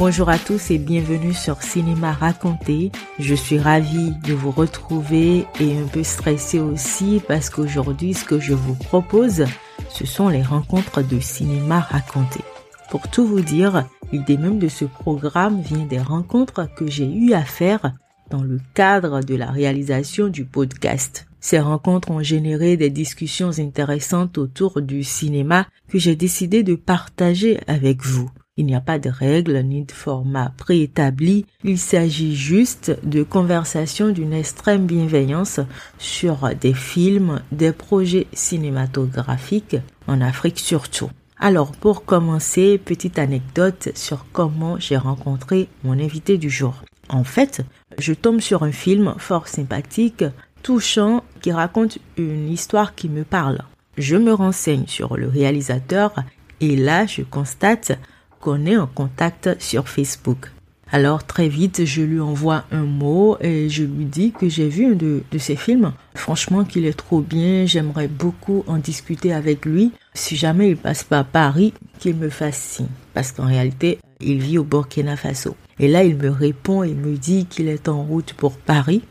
Bonjour à tous et bienvenue sur Cinéma Raconté. Je suis ravie de vous retrouver et un peu stressée aussi parce qu'aujourd'hui ce que je vous propose, ce sont les rencontres de Cinéma Raconté. Pour tout vous dire, l'idée même de ce programme vient des rencontres que j'ai eu à faire dans le cadre de la réalisation du podcast. Ces rencontres ont généré des discussions intéressantes autour du cinéma que j'ai décidé de partager avec vous. Il n'y a pas de règles ni de format préétabli. Il s'agit juste de conversations d'une extrême bienveillance sur des films, des projets cinématographiques en Afrique surtout. Alors pour commencer, petite anecdote sur comment j'ai rencontré mon invité du jour. En fait, je tombe sur un film fort sympathique, touchant, qui raconte une histoire qui me parle. Je me renseigne sur le réalisateur et là je constate qu'on est en contact sur Facebook. Alors très vite, je lui envoie un mot et je lui dis que j'ai vu un de, de ses films. Franchement, qu'il est trop bien. J'aimerais beaucoup en discuter avec lui. Si jamais il passe par Paris, qu'il me fasse signe. Parce qu'en réalité, il vit au Burkina Faso. Et là, il me répond et me dit qu'il est en route pour Paris.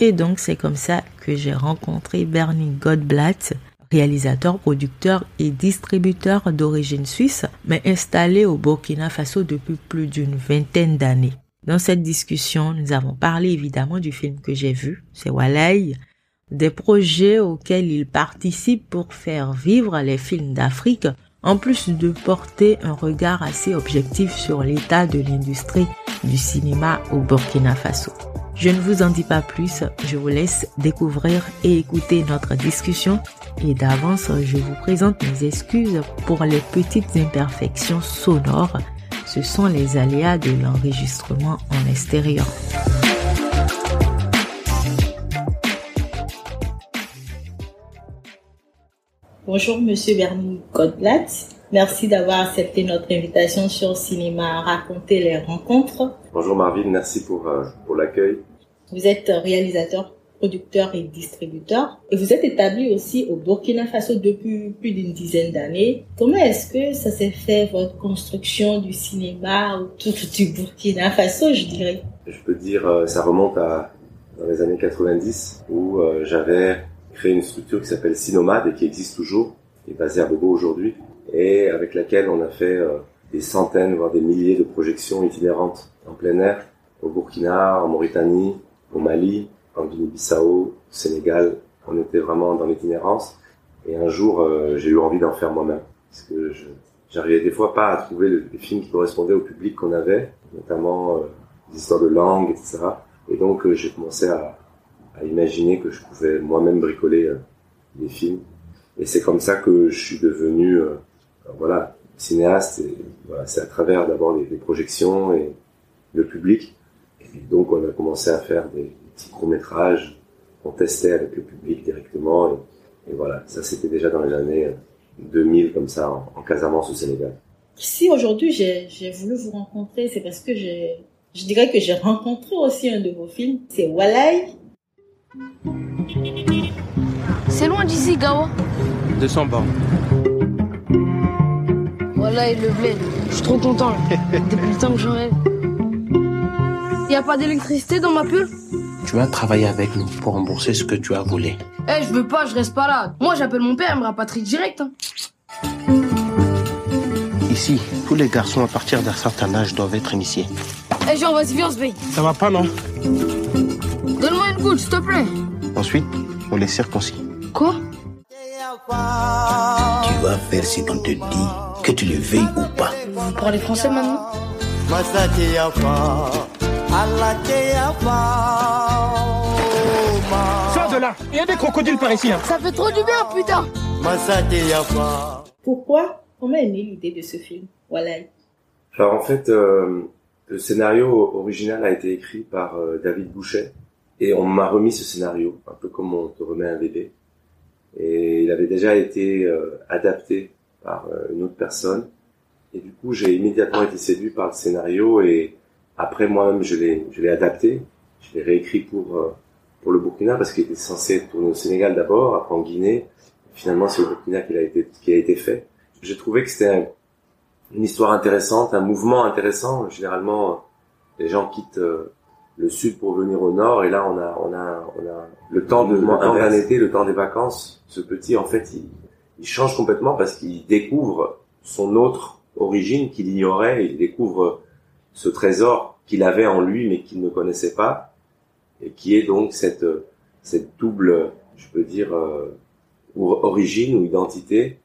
Et donc, c'est comme ça que j'ai rencontré Bernie Godblatt, réalisateur, producteur et distributeur d'origine suisse, mais installé au Burkina Faso depuis plus d'une vingtaine d'années. Dans cette discussion, nous avons parlé évidemment du film que j'ai vu, c'est Walay, des projets auxquels il participe pour faire vivre les films d'Afrique, en plus de porter un regard assez objectif sur l'état de l'industrie du cinéma au Burkina Faso. Je ne vous en dis pas plus, je vous laisse découvrir et écouter notre discussion et d'avance je vous présente mes excuses pour les petites imperfections sonores. Ce sont les aléas de l'enregistrement en extérieur. Bonjour Monsieur Bernie Godblatt. Merci d'avoir accepté notre invitation sur Cinéma Raconter les rencontres. Bonjour Marvin, merci pour, euh, pour l'accueil. Vous êtes réalisateur, producteur et distributeur. Et vous êtes établi aussi au Burkina Faso depuis plus d'une dizaine d'années. Comment est-ce que ça s'est fait, votre construction du cinéma autour du Burkina Faso, je dirais? Je peux dire, euh, ça remonte à dans les années 90 où euh, j'avais créé une structure qui s'appelle Cinomad et qui existe toujours, qui est basée à Bobo aujourd'hui et avec laquelle on a fait euh, des centaines, voire des milliers de projections itinérantes en plein air au Burkina, en Mauritanie, au Mali, en Guinée-Bissau, au Sénégal. On était vraiment dans l'itinérance. Et un jour, euh, j'ai eu envie d'en faire moi-même. Parce que j'arrivais des fois pas à trouver le, les films qui correspondaient au public qu'on avait, notamment euh, des histoires de langue, etc. Et donc, euh, j'ai commencé à, à, imaginer que je pouvais moi-même bricoler des films. Et c'est comme ça que je suis devenu, voilà, cinéaste. Voilà, c'est à travers d'abord les, les projections et le public et donc, on a commencé à faire des, petits courts-métrages qu'on testait avec le public directement. Et, et voilà, ça, c'était déjà dans les années 2000, comme ça, en, en Casamance, au Sénégal. Si aujourd'hui j'ai voulu vous rencontrer, c'est parce que j'ai, je dirais que j'ai rencontré aussi un de vos films. C'est Walay. C'est loin d'ici, Gawa 200 bornes. Walay, le bled. Je suis trop content. Là. Depuis le temps que j'en rêve. Y a pas d'électricité dans ma pull Tu vas travailler avec nous pour rembourser ce que tu as volé. Eh, hey, je veux pas, je reste pas là. Moi, j'appelle mon père, il me rapatrie direct. Hein. Ici, tous les garçons à partir d'un certain âge doivent être initiés. Eh, hey, Jean, vas-y, viens, on se veille. Ça va pas, non? Donne-moi une goutte, s'il te plaît. Ensuite, on les circoncis. Quoi? Tu vas faire si on te dit que tu le veuilles ou pas. Vous parlez français maintenant Sors de là Il y a des crocodiles par ici. Hein. Ça fait trop du bien, putain Pourquoi Comment est née l'idée de ce film Walay Alors en fait, euh, le scénario original a été écrit par euh, David Boucher et on m'a remis ce scénario, un peu comme on te remet un bébé. Et il avait déjà été euh, adapté par euh, une autre personne. Et du coup, j'ai immédiatement été séduit par le scénario et après moi-même je l'ai je l'ai adapté, je l'ai réécrit pour euh, pour le Burkina parce qu'il était censé tourner au Sénégal d'abord, après en Guinée. Finalement, c'est au Burkina qu'il a été qui a été fait. J'ai trouvé que c'était un, une histoire intéressante, un mouvement intéressant. Généralement, les gens quittent euh, le sud pour venir au nord, et là, on a, on a, on a le temps de, le temps d'un été, le temps des vacances. Ce petit, en fait, il, il change complètement parce qu'il découvre son autre origine qu'il ignorait. Il découvre ce trésor qu'il avait en lui, mais qu'il ne connaissait pas, et qui est donc cette, cette double, je peux dire, euh, origine ou identité.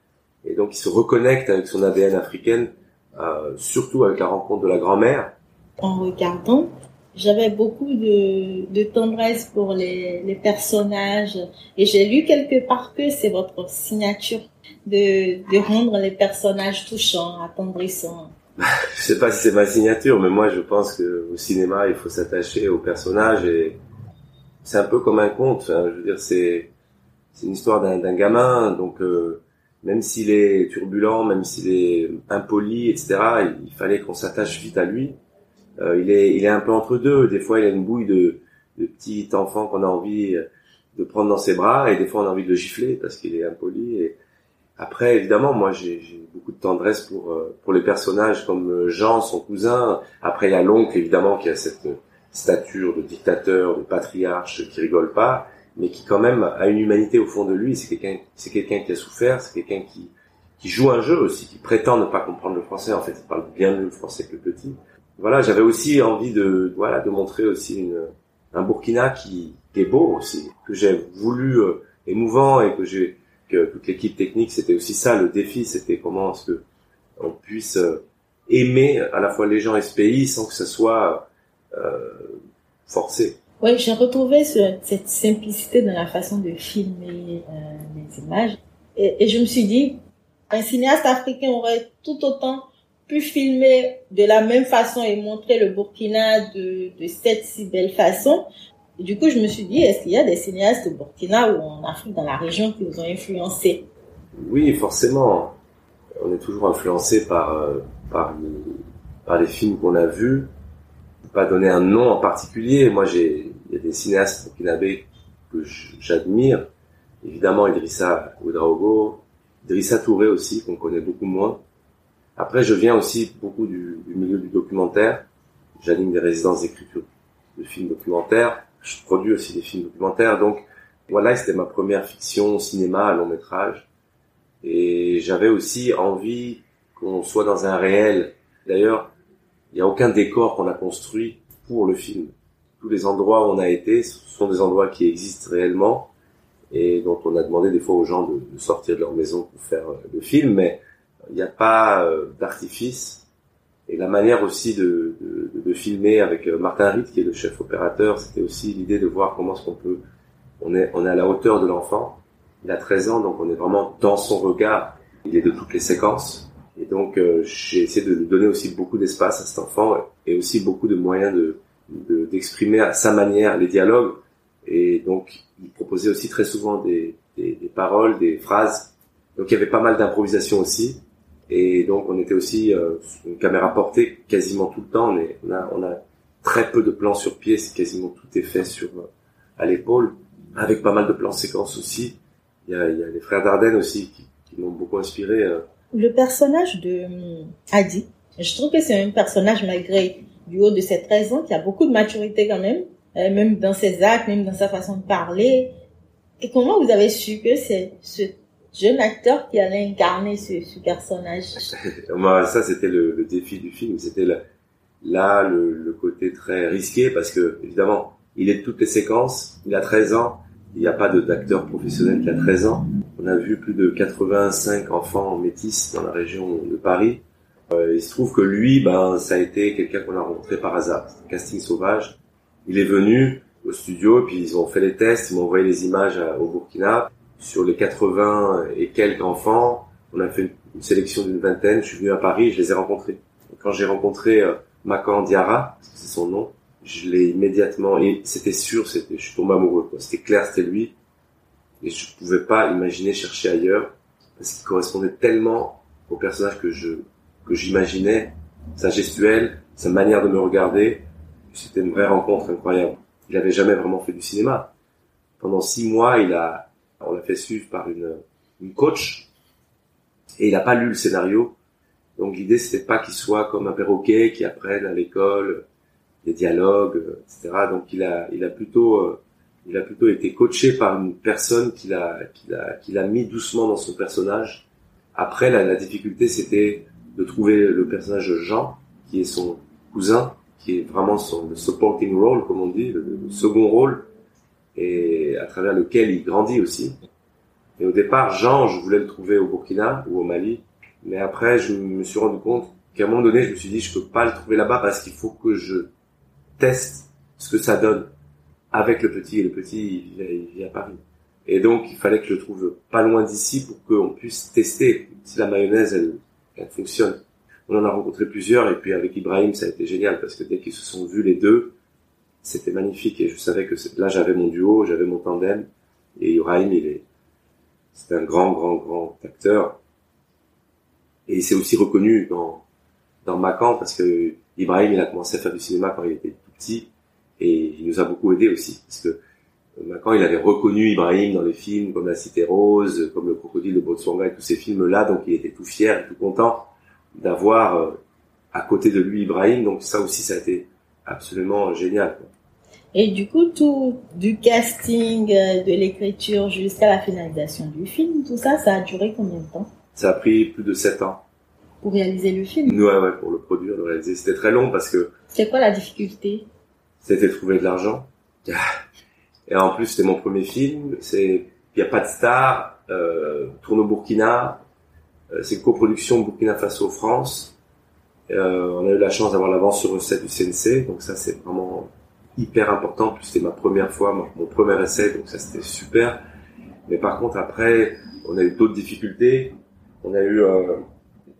Et donc, il se reconnecte avec son ADN africaine, euh, surtout avec la rencontre de la grand-mère. En regardant, j'avais beaucoup de, de, tendresse pour les, les personnages. Et j'ai lu quelque part que c'est votre signature de, de rendre les personnages touchants, attendrissants. Je sais pas si c'est ma signature, mais moi je pense que au cinéma il faut s'attacher aux personnages et c'est un peu comme un conte. je veux dire, c'est c'est une histoire d'un gamin, donc euh, même s'il est turbulent, même s'il est impoli, etc., il, fallait qu'on s'attache vite à lui. Euh, il est il est un peu entre deux. Des fois, il a une bouille de de petit enfant qu'on a envie de prendre dans ses bras, et des fois on a envie de le gifler parce qu'il est impoli. Et après, évidemment, moi j'ai beaucoup de tendresse pour euh, pour les personnages comme Jean, son cousin. Après, il y a l'oncle évidemment qui a cette stature de dictateur, de patriarche qui rigole pas, mais qui quand même a une humanité au fond de lui. C'est quelqu'un, c'est quelqu'un qui a souffert, c'est quelqu'un qui qui joue un jeu aussi, qui prétend ne pas comprendre le français. En fait, il parle bien mieux le français que le petit. Voilà, j'avais aussi envie de voilà de montrer aussi une un Burkina qui, qui est beau aussi, que j'ai voulu euh, émouvant et que j'ai toute l'équipe technique, c'était aussi ça le défi, c'était comment est-ce que on puisse euh, aimer à la fois les gens et ce pays sans que ce soit euh, forcé. Oui, j'ai retrouvé cette simplicité dans la façon de filmer euh, les images. Et, je me suis dit, un cinéaste africain aurait tout autant pu filmer de la même façon et montrer le Burkina de cette si belle façon. Et du coup, je me suis dit, est-ce qu'il y a des cinéastes au Burkina ou en Afrique, dans la région, qui vous ont influencé Oui, forcément. On est toujours influencé par, euh, par, par les films qu'on a vus pas donner un nom en particulier. Moi, j'ai, il y a des cinéastes burkinabés que j'admire. Évidemment, Idrissa Ouedraogo, Idrissa Touré aussi, qu'on connaît beaucoup moins. Après, je viens aussi beaucoup du, du milieu du documentaire. J'anime des résidences d'écriture de films documentaires. Je produis aussi des films documentaires. Donc, voilà, c'était ma première fiction cinéma long métrage. Et j'avais aussi envie qu'on soit dans un réel. D'ailleurs, il n'y a aucun décor qu'on a construit pour le film. Tous les endroits où on a été ce sont des endroits qui existent réellement et dont on a demandé des fois aux gens de, sortir de leur maison pour faire euh, le film, mais il n'y a pas euh, d'artifice. Et la manière aussi de, de, de, filmer avec euh, Martin Ritt, qui est le chef opérateur, c'était aussi l'idée de voir comment est-ce qu'on peut... On est, on est à la hauteur de l'enfant. Il a 13 ans, donc on est vraiment dans son regard. Il est de toutes les séquences. Et donc, euh, j'ai essayé de donner aussi beaucoup d'espace à cet enfant et aussi beaucoup de moyens de d'exprimer à sa manière les dialogues. Et donc, il proposait aussi très souvent des, des, des paroles, des phrases. Donc, il y avait pas mal d'improvisation aussi. Et donc, on était aussi euh, une caméra portée quasiment tout le temps. On, est, on, a, on a très peu de plans sur pied. C'est quasiment tout est fait sur euh, à l'épaule, avec pas mal de plans séquences aussi. Il y a, il y a les frères Dardenne aussi qui, qui m'ont beaucoup inspiré. Euh, le personnage de hum, Adi, je trouve que c'est un personnage malgré du haut de ses 13 ans qui a beaucoup de maturité quand même, euh, même dans ses actes, même dans sa façon de parler. Et comment vous avez su que c'est ce jeune acteur qui allait incarner ce, ce personnage Ça, c'était le, le, défi du film. C'était là le, le, côté très risqué parce que, évidemment, il est de toutes les séquences, il a 13 ans, il n'y a pas d'acteur professionnel qui a 13 ans. On a vu plus de 85 enfants métis dans la région de Paris. Euh, il se trouve que lui, ben, ça a été quelqu'un qu'on a rencontré par hasard. Casting sauvage. Il est venu au studio, puis ils ont fait les tests, ils m'ont envoyé les images au Burkina. Sur les 80 et quelques enfants, on a fait une, sélection d'une vingtaine. Je suis venu à Paris, je les ai rencontrés. quand j'ai rencontré euh, Makan Diarra, c'est son nom, je l'ai immédiatement, et c'était sûr, c'était, je suis tombé amoureux, C'était clair, c'était lui et je pouvais pas imaginer chercher ailleurs parce qu'il correspondait tellement au personnage que je que j'imaginais, sa gestuelle, sa manière de me regarder. C'était une vraie rencontre incroyable. Il avait jamais vraiment fait du cinéma. Pendant six mois, il a, on l'a fait suivre par une, une coach et il n'a pas lu le scénario. Donc l'idée c'était pas qu'il soit comme un perroquet qui apprenne à l'école des dialogues, etc. Donc il a, il a plutôt, euh, il a plutôt été coaché par une personne qui l'a, qui l'a, qui l'a mis doucement dans son personnage. Après la, la difficulté c'était de trouver le personnage Jean, qui est son cousin, qui est vraiment son le supporting role, comme on dit, le second rôle, et à travers lequel il grandit aussi. Et au départ, Jean, je voulais le trouver au Burkina ou au Mali, mais après, je me suis rendu compte qu'à un moment donné, je me suis dit, je peux pas le trouver là-bas parce qu'il faut que je teste ce que ça donne avec le petit. Et le petit, il vit, il vit à Paris. Et donc, il fallait que je le trouve pas loin d'ici pour qu'on puisse tester si la mayonnaise, elle, elle fonctionne. On en a rencontré plusieurs et puis avec Ibrahim, ça a été génial parce que dès qu'ils se sont vus les deux, c'était magnifique et je savais que là, j'avais mon duo, j'avais mon tandem et Ibrahim, il est, c'est un grand, grand, grand acteur. Et il s'est aussi reconnu dans, dans Macan parce que Ibrahim, il a commencé à faire du cinéma quand il était tout petit et il nous a beaucoup aidé aussi parce que Macan, il avait reconnu Ibrahim dans les films comme La Cité Rose, comme Le Crocodile de Botswana et tous ces films-là, donc il était tout fier tout content d'avoir euh, à côté de lui Ibrahim, donc ça aussi, ça a été absolument génial. Quoi. Et du coup, tout du casting, euh, de l'écriture jusqu'à la finalisation du film, tout ça, ça a duré combien de temps? Ça a pris plus de sept ans. Pour réaliser le film? Ouais, ouais, pour le produire, le réaliser. C'était très long parce que... C'est quoi la difficulté? C'était de trouver de l'argent. Et en plus, c'était mon premier film. C'est, il n'y a pas de star. Euh, tourne au Burkina. Euh, c'est coproduction Burkina Faso-France. Euh, on a eu la chance d'avoir l'avance sur recette du CNC. Donc ça, c'est vraiment hyper important. Plus, c'était ma première fois, mon, premier essai. Donc ça, c'était super. Mais par contre, après, on a eu d'autres difficultés. On a eu euh,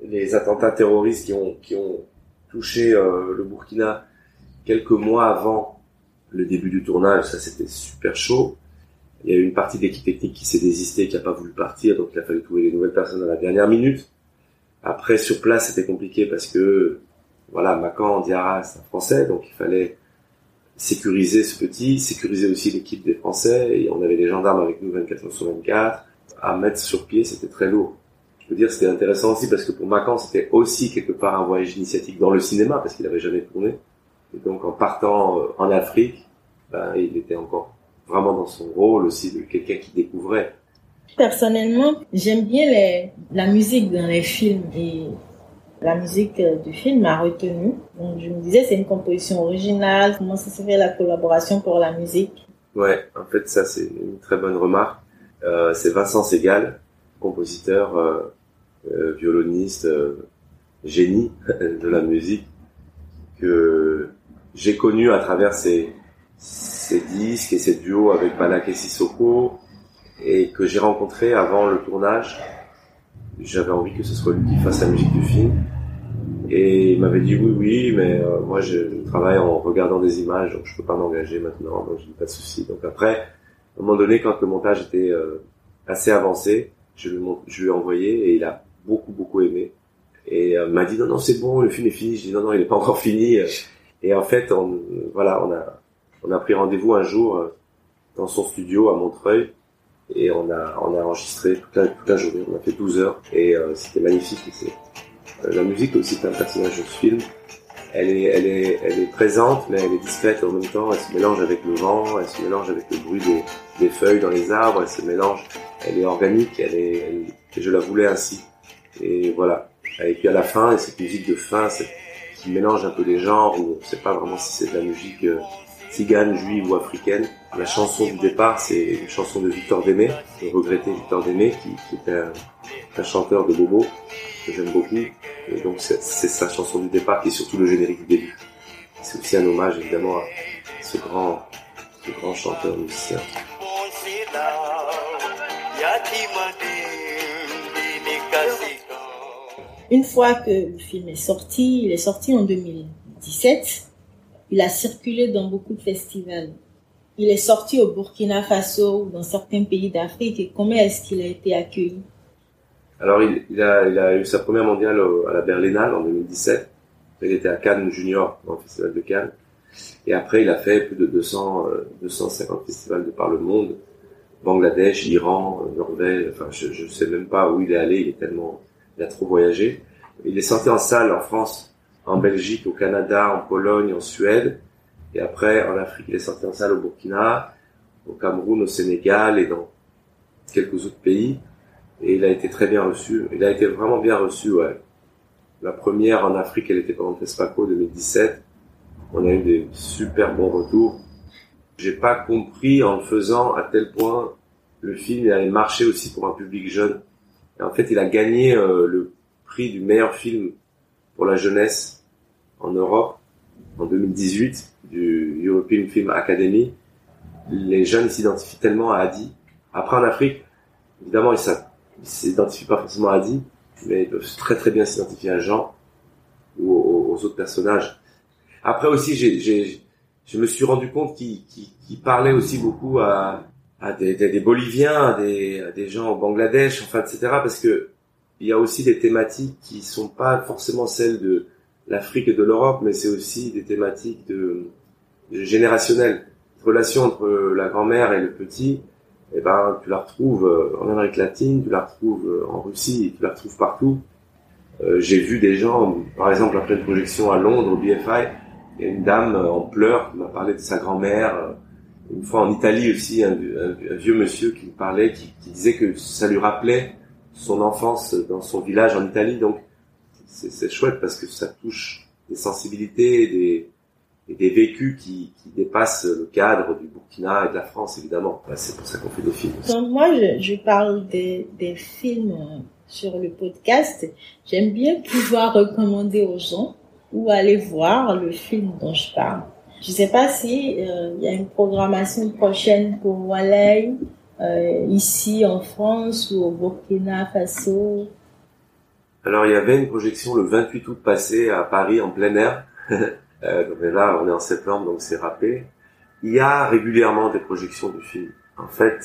les attentats terroristes qui ont, qui ont touché euh, le Burkina quelques mois avant le début du tournage, ça c'était super chaud. Il y a eu une partie d'équipe technique qui s'est désistée, qui a pas voulu partir, donc il a fallu trouver des nouvelles personnes à la dernière minute. Après, sur place, c'était compliqué parce que, voilà, Macan, Diarra, c'est un Français, donc il fallait sécuriser ce petit, sécuriser aussi l'équipe des Français, et on avait des gendarmes avec nous 24 heures sur 24. À mettre sur pied, c'était très lourd. Je peux dire, c'était intéressant aussi parce que pour Macan, c'était aussi quelque part un voyage initiatique dans le cinéma parce qu'il avait jamais tourné. Et donc, en partant euh, en Afrique, ben, il était encore vraiment dans son rôle aussi de quelqu'un qui découvrait. Personnellement, j'aime bien les, la musique dans les films et la musique euh, du film m'a retenu. Donc, je me disais, c'est une composition originale. Comment ça se fait la collaboration pour la musique? Ouais, en fait, ça, c'est une très bonne remarque. Euh, c'est Vincent Segal, compositeur, euh, violoniste, génie de la musique, que j'ai connu à travers ses, ses disques et ses duos avec Balak et Sissoko, et que j'ai rencontré avant le tournage. J'avais envie que ce soit lui qui fasse la musique du film. Et il m'avait dit oui, oui, mais euh, moi je, je, travaille en regardant des images, donc je peux pas m'engager maintenant, donc j'ai pas de souci. Donc après, à un moment donné, quand le montage était euh, assez avancé, je lui, je lui ai envoyé et il a beaucoup, beaucoup aimé. Et euh, m'a dit non, non, c'est bon, le film est fini. Je dis non, non, il est pas encore fini. Et en fait, on, voilà, on a, on a pris rendez-vous un jour euh, dans son studio à Montreuil et on a, on a enregistré toute la, toute la journée. On a fait 12 heures et euh, c'était magnifique. C'est, euh, la musique aussi est un personnage de ce film. Elle est, elle est, elle est présente, mais elle est discrète en même temps. Elle se mélange avec le vent, elle se mélange avec le bruit des, des feuilles dans les arbres. Elle se mélange. Elle est organique. Elle est, elle, je la voulais ainsi. Et voilà. Et puis à la fin, et cette musique de fin, qui mélange un peu les genres, où on ne sait pas vraiment si c'est de la musique euh, tzigane, juive ou africaine. La chanson du départ, c'est une chanson de Victor Démé, le regretté Victor Démé, qui, un, un, chanteur de bobo que j'aime beaucoup. Et donc c'est sa chanson du départ qui est surtout le générique du début. C'est aussi un hommage évidemment à ce grand, ce grand chanteur musicien. Une fois que le film est sorti, il est sorti en 2017, il a circulé dans beaucoup de festivals. Il est sorti au Burkina Faso ou dans certains pays d'Afrique. Et comment est-ce qu'il a été accueilli? Alors, il, a, eu sa première mondiale à la Berlinale en 2017. Il était à Cannes Junior, dans le festival de Cannes. Et après, il a fait plus de 200, euh, 250 festivals de par le monde. Bangladesh, Iran, Norvège, enfin, je, je sais même pas où il est allé, il est tellement, il a trop voyagé. Il est sorti en salle en France, en Belgique, au Canada, en Pologne, en Suède. Et après, en Afrique, il est sorti en salle au Burkina, au Cameroun, au Sénégal et dans quelques autres pays. Et il a été très bien reçu. Il a été vraiment bien reçu, ouais. La première en Afrique, elle était pendant Fespaco 2017. On a eu des super bons retours. J'ai pas compris en le faisant à tel point le film allait marcher aussi pour un public jeune. Et en fait, il a gagné euh, le prix du meilleur film pour la jeunesse en Europe en 2018 du European Film Academy. Les jeunes s'identifient tellement à Adi. Après en Afrique, évidemment, ils s'identifient pas forcément à Adi, mais ils peuvent très très bien s'identifier à Jean ou aux, autres personnages. Après aussi, j'ai, je me suis rendu compte qu'il parlait aussi beaucoup à, des, Boliviens, à des, des gens au Bangladesh, enfin, etc. Parce que il y a aussi des thématiques qui sont pas forcément celles de l'Afrique et de l'Europe, mais c'est aussi des thématiques de, de générationnelles. Relation entre la grand-mère et le petit, eh ben, tu la retrouves euh, en Amérique latine, tu la retrouves euh, en Russie, tu la retrouves partout. Euh, j'ai vu des gens, par exemple après une projection à Londres au BFI, il y a une dame en pleurs qui m'a parlé de sa grand-mère. Une fois en Italie aussi, un, vieux monsieur qui me parlait, qui, disait que ça lui rappelait son enfance dans son village en Italie. Donc c'est chouette parce que ça touche des sensibilités et des, des vécus qui, qui, dépassent le cadre du Burkina et de la France, évidemment. c'est pour ça qu'on fait des films. Quand moi, je, parle des, des films euh, sur le podcast, j'aime bien pouvoir recommander aux gens ou aller voir le film dont je parle. Je sais pas si euh, il y a une programmation prochaine pour Walay euh, ici en France ou au Burkina Faso. Alors il y avait une projection le 28 août passé à Paris en plein air. Euh, mais là, on est en septembre, donc c'est râpé. Il y a régulièrement des projections du film. En fait,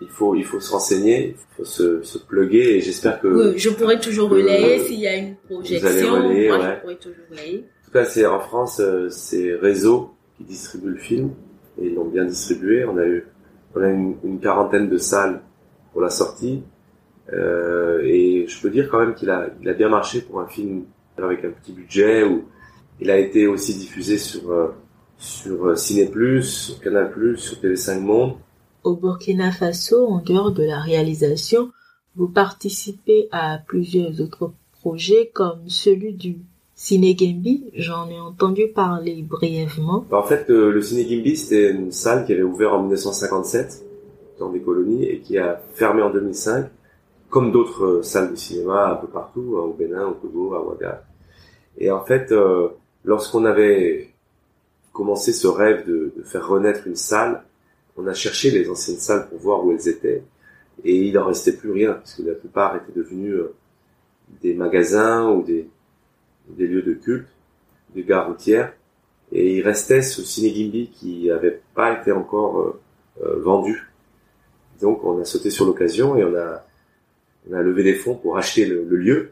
il faut il faut se renseigner, il faut se, se plugger et j'espère que oui, je pourrais toujours relayer s'il y a une projection. Vous allez relayer, moi, je pourrais toujours relayer. En tout cas, c'est en France, euh, c'est Réseau qui distribue le film et ils l'ont bien distribué. On a eu on a une, une quarantaine de salles pour la sortie euh, et je peux dire quand même qu'il a il a bien marché pour un film avec un petit budget où il a été aussi diffusé sur euh, sur euh, Ciné+, sur Canal+, sur TV5 Monde. Au Burkina Faso, en dehors de la réalisation, vous participez à plusieurs autres projets comme celui du Ciné Gimbi. J'en ai entendu parler brièvement. En fait, euh, le Ciné Gimbi, c'était une salle qui avait ouvert en 1957 dans des colonies et qui a fermé en 2005, comme d'autres salles de cinéma un peu partout, hein, au Bénin, au Togo, à Ouaga. Et en fait, lorsqu'on avait commencé ce rêve de, faire renaître une salle, on a cherché les anciennes salles pour voir où elles étaient, et il n'en restait plus rien, parce que la plupart étaient devenus euh, des magasins ou des, lieux de culte, des gares routières, et il restait ce Ciné qui n'avait pas été encore euh, euh, vendu. Donc on a sauté sur l'occasion et on a, on a levé des fonds pour acheter le lieu.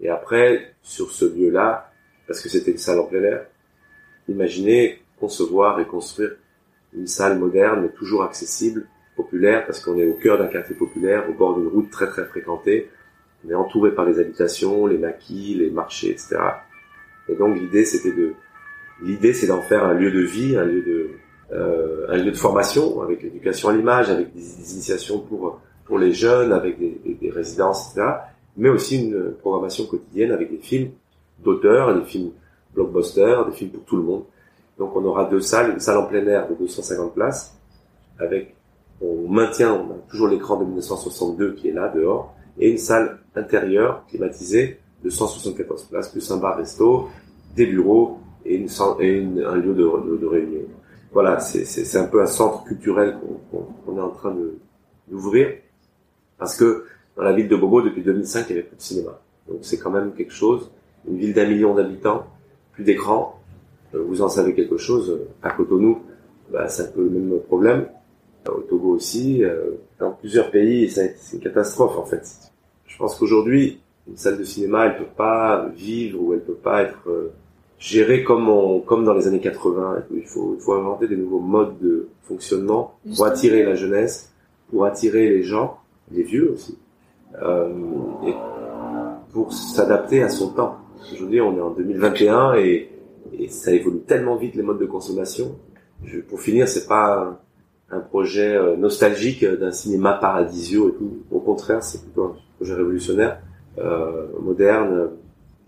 Et après, sur ce lieu-là, parce que c'était une salle en plein air. Imaginez concevoir et construire une salle moderne mais toujours accessible, populaire, parce qu'on est au cœur d'un quartier populaire, au bord d'une route très très fréquentée. On est entouré par les habitations, les maquis, les marchés, etc. Et donc l'idée c'était de, l'idée c'est d'en faire un lieu de vie, un lieu de, euh, un lieu de formation avec l'éducation à l'image, avec des, initiations pour pour les jeunes, avec des, des résidences, etc. Mais aussi une programmation quotidienne avec des films d'auteurs, des films blockbusters, des films pour tout le monde. Donc on aura deux salles, une salle en plein air de 250 places, avec, on maintient, on a toujours l'écran de 1962 qui est là dehors, et une salle intérieure climatisée de 174 places, plus un bar-resto, des bureaux et, une, un lieu de, réunion. Voilà, c'est un peu un centre culturel qu'on est en train d'ouvrir, parce que dans la ville de Bobo, depuis 2005, il n'y avait plus de cinéma. Donc c'est quand même quelque chose une ville d'un million d'habitants, plus d'écran, euh, vous en savez quelque chose, à Cotonou, bah, c'est un peu le même problème, euh, au Togo aussi, euh, dans plusieurs pays, c'est une catastrophe en fait. Je pense qu'aujourd'hui, une salle de cinéma, elle peut pas vivre ou elle peut pas être gérée comme on, comme dans les années 80. Il faut, il faut inventer des nouveaux modes de fonctionnement pour attirer la jeunesse, pour attirer les gens, les vieux aussi. Euh, et pour s'adapter à son temps. Aujourd'hui, on est en 2021 et, et ça évolue tellement vite les modes de consommation. Je, pour finir, c'est pas un projet euh, nostalgique d'un cinéma paradisio et tout. Au contraire, c'est plutôt un projet révolutionnaire, euh, moderne,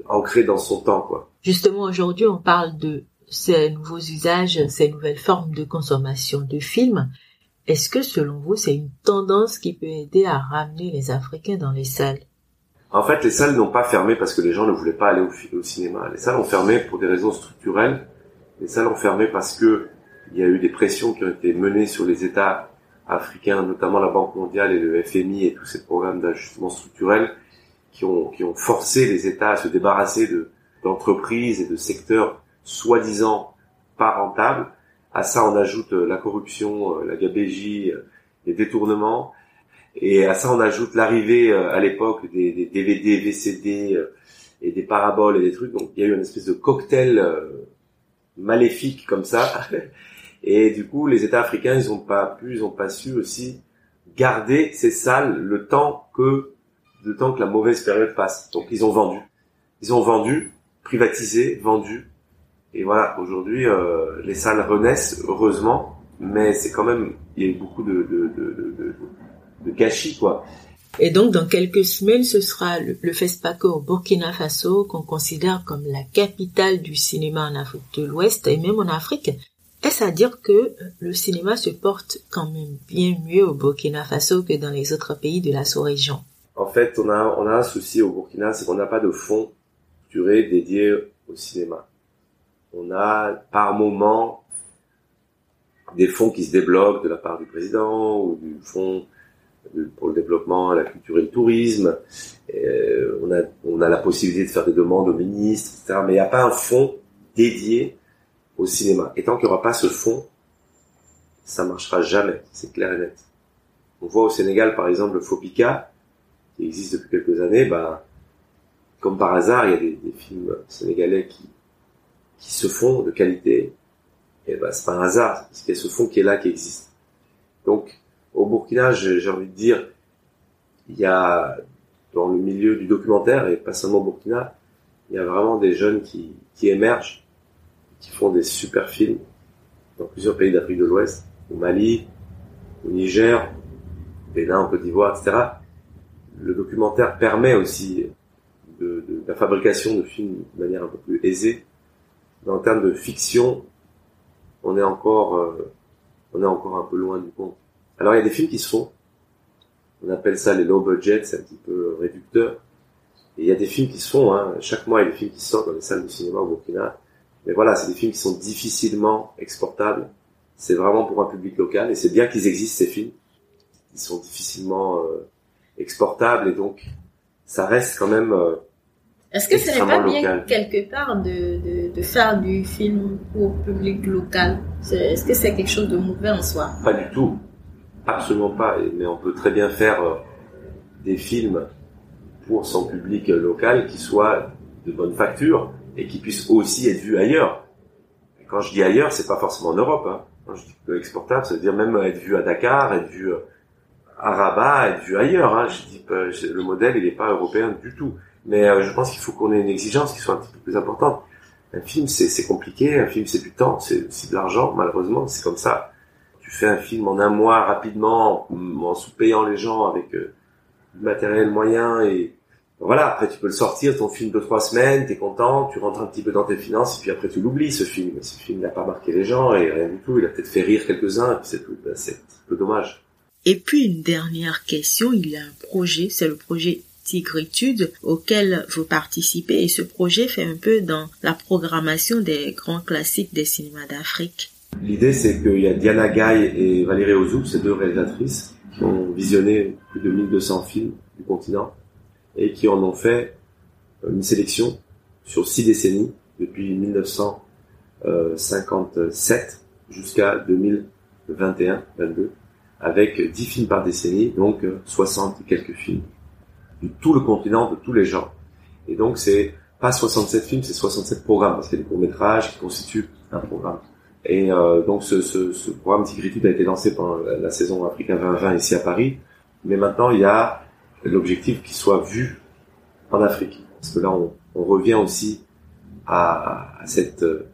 ancré dans son temps, quoi. Justement, aujourd'hui, on parle de ces nouveaux usages, ces nouvelles formes de consommation de films. Est-ce que, selon vous, c'est une tendance qui peut aider à ramener les Africains dans les salles? En fait, les salles n'ont pas fermé parce que les gens ne voulaient pas aller au, cinéma. Les salles ont fermé pour des raisons structurelles. Les salles ont fermé parce que il y a eu des pressions qui ont été menées sur les États africains, notamment la Banque mondiale et le FMI et tous ces programmes d'ajustement structurel qui ont, forcé les États à se débarrasser de, d'entreprises et de secteurs soi-disant pas rentables. À ça, on ajoute euh, la corruption, euh, la gabégie, euh, les détournements. Et à ça, on ajoute l'arrivée à l'époque des, des, DVD, VCD et des paraboles et des trucs. Donc, il y a eu une espèce de cocktail maléfique comme ça Et du coup, les États africains, ils ont pas pu, ils ont pas su aussi garder ces salles le temps que le temps que la mauvaise période passe. Donc ils ont vendu, ils ont vendu, privatisé, vendu. Et voilà, aujourd'hui, euh, les salles renaissent heureusement, mais c'est quand même il y a eu beaucoup de de, de, de, de gâchis quoi. Et donc, dans quelques semaines, ce sera le, le FESPACO au Burkina Faso, qu'on considère comme la capitale du cinéma en Afrique de l'Ouest et même en Afrique. Est-ce à dire que le cinéma se porte quand même bien mieux au Burkina Faso que dans les autres pays de la sous-région? En fait, on a, on a un souci au Burkina, c'est qu'on n'a pas de fonds structurés dédiés au cinéma. On a par moment des fonds qui se débloquent de la part du président ou du fonds pour le développement, la culture et le tourisme. Euh, on, a, on a la possibilité de faire des demandes au ministre, etc. Mais il n'y a pas un fonds dédié au cinéma. Et tant qu'il n'y aura pas ce fond, ça marchera jamais, c'est clair et net. On voit au Sénégal, par exemple, le Fopica, qui existe depuis quelques années, bah, comme par hasard, il y a des, des films sénégalais qui, qui se font de qualité. Et bah, c'est pas un hasard, parce qu'il y a ce fond qui est là, qui existe. Donc, au Burkina, j'ai envie de dire, il y a, dans le milieu du documentaire, et pas seulement au Burkina, il y a vraiment des jeunes qui, qui émergent qui font des super films dans plusieurs pays d'Afrique de l'Ouest, au Mali, au Niger, au Bénin, en Côte d'Ivoire, etc. Le documentaire permet aussi de, de, la fabrication de films de manière un peu plus aisée. Dans le terme de fiction, on est encore, euh, on est encore un peu loin du compte. Alors il y a des films qui se font. On appelle ça les low budget, c'est un petit peu réducteur. Et il y a des films qui se font. Hein. Chaque mois, il y a des films qui sortent dans les salles de cinéma au Burkina mais voilà, c'est des films qui sont difficilement exportables. C'est vraiment pour un public local et c'est bien qu'ils existent ces films. Ils sont difficilement euh, exportables et donc ça reste quand même. Euh, Est-ce que ce n'est pas bien quelque part de, de, de, faire du film pour public local? Est-ce que c'est quelque chose de mauvais en soi? Pas du tout, absolument pas. Mais on peut très bien faire euh, des films pour son public local qui soient de bonne facture et qui puisse aussi être vu ailleurs. Et quand je dis ailleurs, c'est pas forcément en Europe. Hein. Quand je dis exportable, ça veut dire même être vu à Dakar, être vu euh, à Rabat, être vu ailleurs. Hein. Je dis pas, le modèle, il n'est pas européen du tout. Mais euh, je pense qu'il faut qu'on ait une exigence qui soit un petit peu plus importante. Un film, c'est compliqué. Un film, c'est du temps, c'est de l'argent. Malheureusement, c'est comme ça. Tu fais un film en un mois rapidement, en sous-payant les gens avec euh, du matériel moyen et voilà, après tu peux le sortir, ton film de trois semaines, t'es content, tu rentres un petit peu dans tes finances, et puis après tu l'oublies ce film. Ce film n'a pas marqué les gens et rien du tout, il a peut-être fait rire quelques-uns, et puis c'est tout. Ben, c'est un peu dommage. Et puis une dernière question, il y a un projet, c'est le projet Tigritude auquel vous participez et ce projet fait un peu dans la programmation des grands classiques des cinémas d'Afrique. L'idée c'est qu'il y a Diana Gaye et Valérie Ozouk, ces deux réalisatrices, qui ont visionné plus de 1200 films du continent et qui en ont fait une sélection sur six décennies, depuis 1957 jusqu'à 2021-22, avec 10 films par décennie, donc 60 et quelques films, de tout le continent, de tous les genres. Et donc c'est pas 67 films, c'est 67 programmes, parce qu'il y a des courts-métrages qui constituent un programme. Et euh, donc ce, ce, ce programme Tigritude a été lancé pendant la, saison Africa 2020 ici à Paris, mais maintenant il y a l'objectif qu'il soit vu en Afrique. Parce que là, on, on revient aussi à, à cette euh,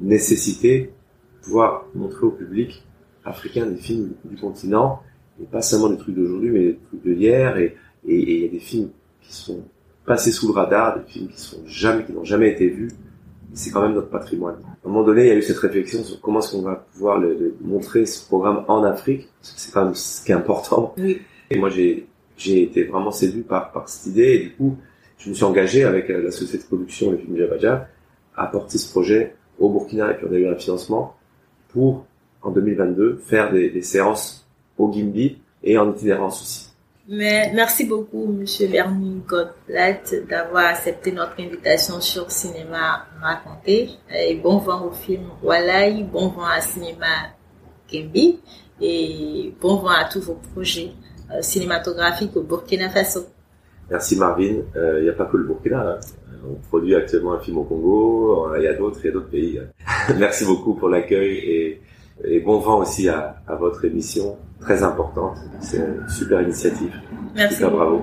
nécessité de pouvoir montrer au public africain des films du continent, et pas seulement des trucs d'aujourd'hui, mais des trucs de hier, et il y a des films qui sont passés sous le radar, des films qui sont jamais, qui n'ont jamais été vus. C'est quand même notre patrimoine. À un moment donné, il y a eu cette réflexion sur comment est-ce qu'on va pouvoir le, le montrer ce programme en Afrique, parce que c'est quand même ce qui est important. Oui. Et moi, j'ai j'ai été vraiment séduit par, par cette idée, et du coup, je me suis engagé avec euh, la société de production, le film Jabadja, à porter ce projet au Burkina, et puis on a eu un financement pour, en 2022, faire des, des séances au Gimbi et en itinérance aussi. Mais merci beaucoup, Monsieur Bernie Godblatt, d'avoir accepté notre invitation sur Cinéma Raconté. Et bon vent au film Walai, bon vent à Cinéma Gimbi et bon vent à tous vos projets euh, cinématographiques au Burkina Faso. Merci Marvin. Euh, Il n'y a pas que le Burkina. Hein. On produit actuellement un film au Congo. Il y a d'autres, il y a d'autres pays. Merci beaucoup pour l'accueil et, et, bon vent aussi à, à, votre émission très importante. C'est une super initiative. Merci. Super bravo.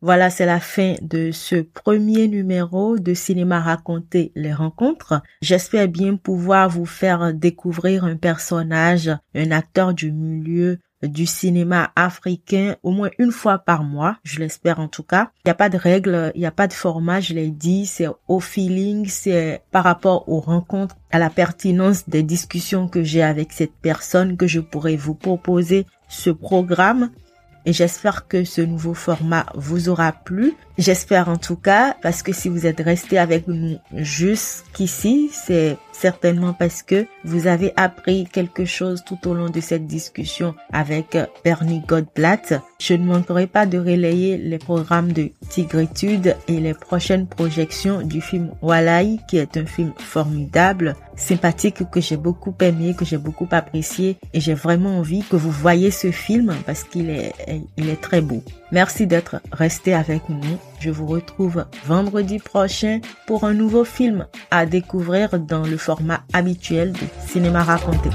Voilà, c'est la fin de ce premier numéro de Cinéma raconté les rencontres. J'espère bien pouvoir vous faire découvrir un personnage, un acteur du milieu du cinéma africain au moins une fois par mois, je l'espère en tout cas. Il n'y a pas de règles, il n'y a pas de format, je l'ai dit, c'est au feeling, c'est par rapport aux rencontres, à la pertinence des discussions que j'ai avec cette personne que je pourrais vous proposer ce programme. Et j'espère que ce nouveau format vous aura plu. J'espère en tout cas, parce que si vous êtes resté avec nous jusqu'ici, c'est certainement parce que vous avez appris quelque chose tout au long de cette discussion avec Bernie Godblatt. Je ne manquerai pas de relayer les programmes de Tigritude et les prochaines projections du film Walai, qui est un film formidable, sympathique, que j'ai beaucoup aimé, que j'ai beaucoup apprécié et j'ai vraiment envie que vous voyez ce film parce qu'il est, il est très beau. Merci d'être resté avec nous. Je vous retrouve vendredi prochain pour un nouveau film à découvrir dans le format habituel de cinéma raconté.